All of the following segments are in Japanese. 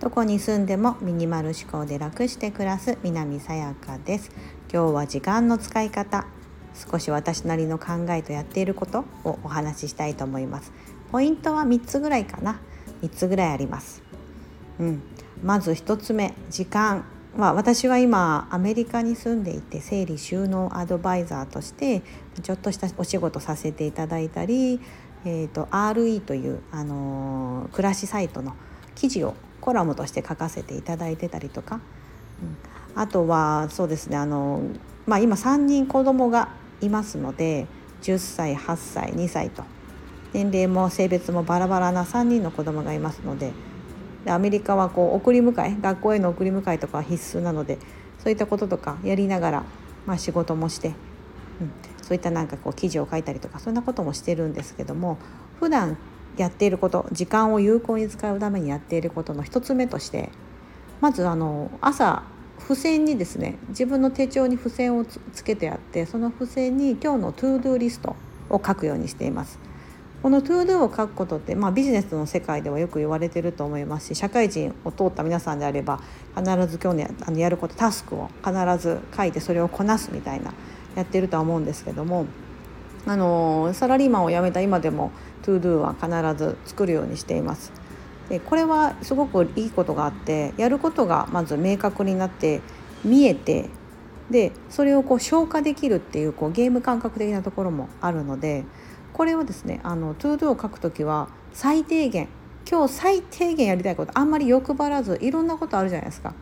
どこに住んでもミニマル思考で楽して暮らす南さやかです。今日は時間の使い方少し私なりの考えとやっていることをお話ししたいと思います。ポイントは3つぐらいかな。3つぐらいあります。うん。まず1つ目時間まあ、私は今アメリカに住んでいて整理収納アドバイザーとしてちょっとしたお仕事させていただいたり、えーと、RE という、あのー、暮らしサイトの記事をコラムとして書かせていただいてたりとか、うん、あとはそうですねあの、まあ、今3人子供がいますので10歳8歳2歳と。年齢も性別もバラバラな3人の子供がいますので。でアメリカはこう送り迎え学校への送り迎えとかは必須なのでそういったこととかやりながら、まあ、仕事もして、うん、そういったなんかこう記事を書いたりとかそんなこともしてるんですけども普段やっていること時間を有効に使うためにやっていることの一つ目としてまずあの朝付箋にですね自分の手帳に付箋をつけてあってその付箋に今日の ToDo リストを書くようにしています。この ToDo を書くことって、まあ、ビジネスの世界ではよく言われてると思いますし社会人を通った皆さんであれば必ず今日のあのやることタスクを必ず書いてそれをこなすみたいなやってるとは思うんですけどもあのサラリーマンを辞めた今でも ToDo は必ず作るようにしています。でこれはすごくいいことがあってやることがまず明確になって見えてでそれをこう消化できるっていうこうゲーム感覚的なところもあるのでこれをですねあの ToDo を書くときは最低限今日最低限やりたいことあんまり欲張らずいろんなことあるじゃないですか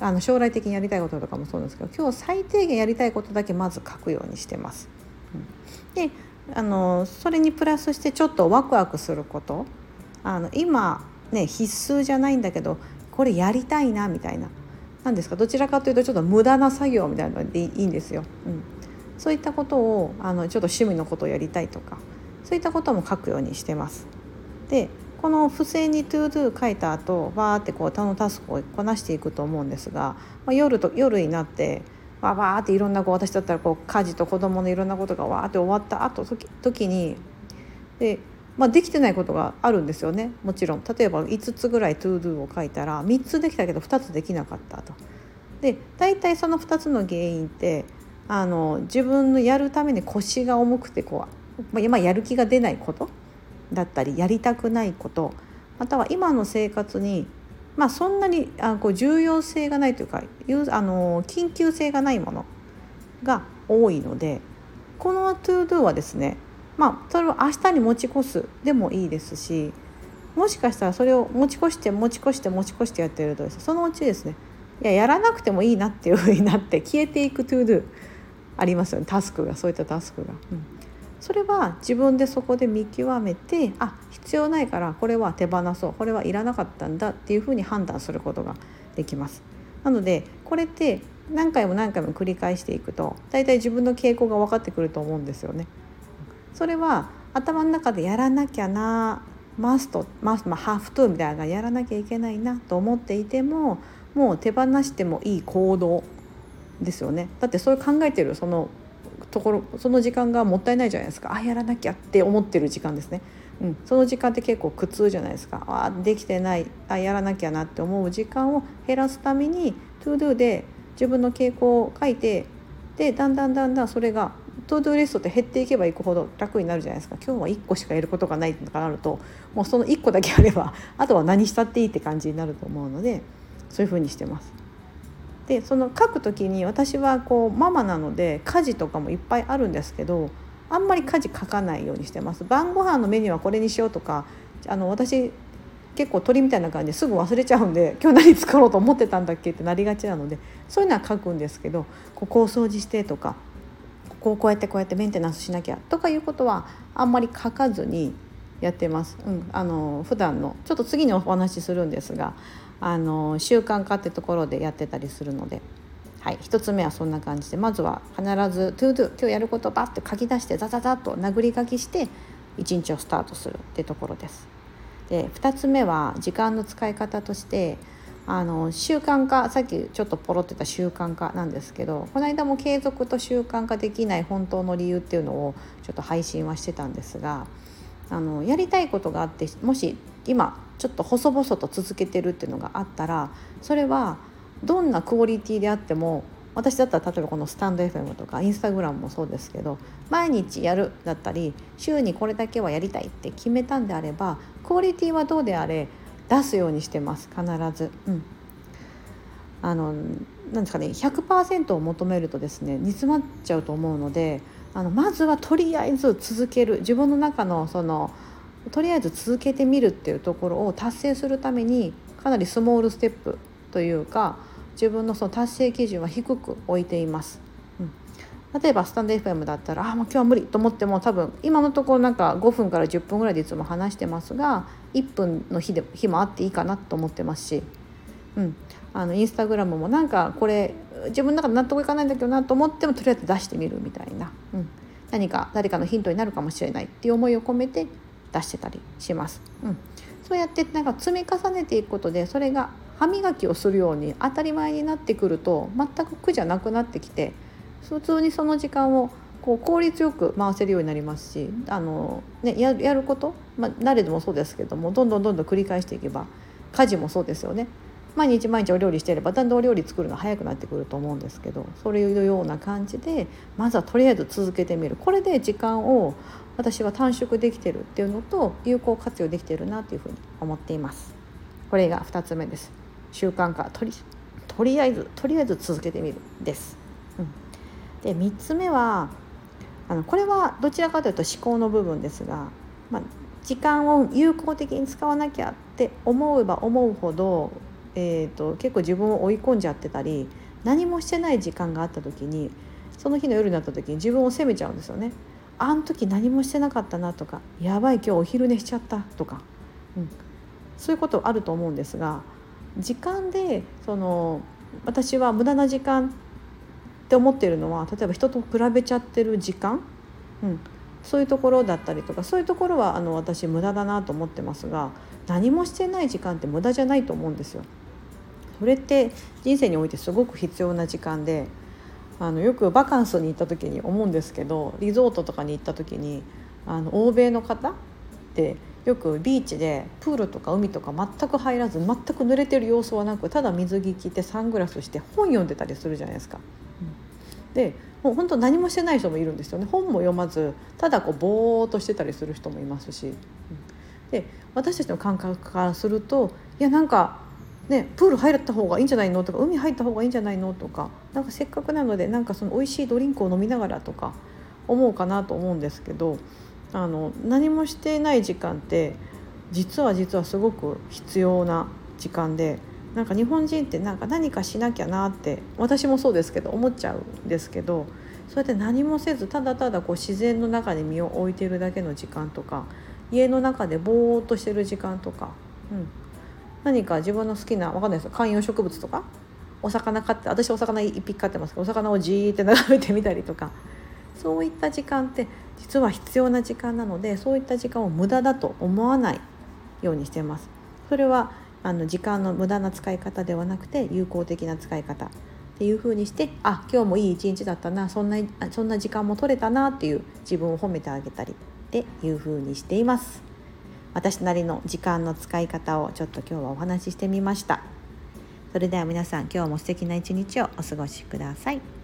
あの将来的にやりたいこととかもそうなんですけど今日最低限やりたいことだけまず書くようにしてます。うん、であのそれにプラスしてちょっとワクワクすることあの今ね必須じゃないんだけどこれやりたいなみたいな何ですか？どちらかというとちょっと無駄な作業みたいなのでいいんですよ。うん、そういったことをあのちょっと趣味のことをやりたいとかそういったことも書くようにしてます。でこの付箋に ToDo 書いた後バーってこう他のタスクをこなしていくと思うんですが、まあ、夜と夜になってわーっていろんなこう私だったらこう家事と子供のいろんなことがわーって終わった後時時にで、まあ、できてないことがあるんですよねもちろん例えば5つぐらい ToDo を書いたら3つできたけど2つできなかったと。で大体その2つの原因ってあの自分のやるために腰が重くてこうまあ、やる気が出ないことだったりやりたくないことまたは今の生活に、まあ、そんなにあこう重要性がないというかあの緊急性がないものが多いのでこの ToDo はですねまあそれを明日に持ち越すでもいいですしもしかしたらそれを持ち越して持ち越して持ち越してやってるとそのうちですねいややらなくてもいいなっていうふうになって消えていく ToDo ありますよねタスクがそういったタスクが。うんそれは自分でそこで見極めてあ必要ないからこれは手放そうこれはいらなかったんだっていうふうに判断することができます。なのでこれって何回も何回も繰り返していくと大体自分の傾向が分かってくると思うんですよね。それは頭の中でやらなきゃなマストマスト、まあ、ハーフトゥーみたいなやらなきゃいけないなと思っていてももう手放してもいい行動ですよねだってそう考えてるそのところその時間がもったいないじゃないですか。あやらなきゃって思ってる時間ですね、うん、その時間って結構苦痛じゃないですか。あできてない。あやらなきゃなって思う時間を減らすために ToDo で自分の傾向を書いてでだんだんだんだんそれがトゥードゥリストって減っていけばいくほど楽になるじゃないですか。今日は1個しかやることがないとかなるともうその1個だけあればあとは何したっていいって感じになると思うのでそういうふうにしてます。でその書く時に私はこうママなので家事とかもいっぱいあるんですけどあんまり家事書かないようにしてます晩ご飯のメニューはこれにしようとかあの私結構鳥みたいな感じですぐ忘れちゃうんで 今日何作ろうと思ってたんだっけってなりがちなのでそういうのは書くんですけどここを掃除してとかここをこうやってこうやってメンテナンスしなきゃとかいうことはあんまり書かずにやってます。うん、あの普段のちょっと次にお話しするんですがあの習慣化ってところでやってたりするので、はい、1つ目はそんな感じでまずは必ず「ToDo」今日やることをバッて書き出してザザザッと殴り書きして一日をスタートするってところです。で2つ目は時間の使い方としてあの習慣化さっきちょっとポロってた習慣化なんですけどこの間も継続と習慣化できない本当の理由っていうのをちょっと配信はしてたんですがあのやりたいことがあってもし今ちょっと細々と続けてるっていうのがあったらそれはどんなクオリティであっても私だったら例えばこのスタンド FM とかインスタグラムもそうですけど毎日やるだったり週にこれだけはやりたいって決めたんであればクオリティはどうであれ出すようにしてます必ず。うん、あのなんですかね100%を求めるとですね煮詰まっちゃうと思うのであのまずはとりあえず続ける自分の中のそのとりあえず続けてみるっていうところを達成するためにかなりスモールステップというか自分のその達成基準は低く置いています。うん、例えばスタンド FM だったらあもう今日は無理と思っても多分今のところなんか5分から10分ぐらいでいつも話してますが1分の日で日もあっていいかなと思ってますし、うん、あのインスタグラムもなんかこれ自分の中で納得いかないんだけどなと思ってもとりあえず出してみるみたいな、うん、何か誰かのヒントになるかもしれないっていう思いを込めて出してたりします。うん、そうやってなんか積み重ねていくことでそれが歯磨きをするように当たり前になってくると全く苦じゃなくなってきて普通にその時間をこう効率よく回せるようになりますしあの、ね、やること、まあ、誰でもそうですけどもどんどんどんどん繰り返していけば家事もそうですよね毎日毎日お料理してればだんだんお料理作るの早くなってくると思うんですけどそういうような感じでまずはとりあえず続けてみるこれで時間を私は短縮できてるっていうのと有効活用できてるなというふうに思っています。これが2つ目です習慣化とりとりあえずとりあえず続けてみるです。うん、で3つ目はあのこれはどちらかというと思考の部分ですが、まあ、時間を有効的に使わなきゃって思えば思うほどえーと、結構自分を追い込んじゃってたり何もしてない時間があった時にその日の夜になった時に自分を責めちゃうんですよね。あん時何もしてなかったなとかやばい今日お昼寝しちゃったとか、うん、そういうことあると思うんですが時間でその私は無駄な時間って思ってるのは例えば人と比べちゃってる時間、うん、そういうところだったりとかそういうところはあの私無駄だなと思ってますが何もしてない時間って無駄じゃないと思うんですよ。それって人生においてすごく必要な時間であのよくバカンスに行った時に思うんですけどリゾートとかに行った時にあの欧米の方ってよくビーチでプールとか海とか全く入らず全く濡れてる様子はなくただ水着着てサングラスして本読んでたりするじゃないですか。でもう本当何もしてない人もいるんですよね本も読まずただこうぼーっとしてたりする人もいますし。で私たちの感覚からするといやなんかね、プール入った方がいいんじゃないのとか海入った方がいいんじゃないのとかなんかせっかくなのでなんかその美味しいドリンクを飲みながらとか思うかなと思うんですけどあの何もしていない時間って実は実はすごく必要な時間でなんか日本人ってなんか何かしなきゃなって私もそうですけど思っちゃうんですけどそうやって何もせずただただこう自然の中に身を置いてるだけの時間とか家の中でぼーっとしてる時間とか、うん、何か自分の好きなわかんないです観葉植物とか？お魚飼って私お魚1匹飼ってますけどお魚をじーって眺めてみたりとかそういった時間って実は必要な時間なのでそういった時間を無駄だと思わないようにしてます。それはあの時間の無駄な使い方ではなくて有効的な使い方っていう風にしてあ今日もいい一日だったなそんなそんな時間も取れたなっていう自分を褒めてあげたりっていう風にしています。私なりの時間の使い方をちょっと今日はお話ししてみました。それでは皆さん今日も素敵な一日をお過ごしください。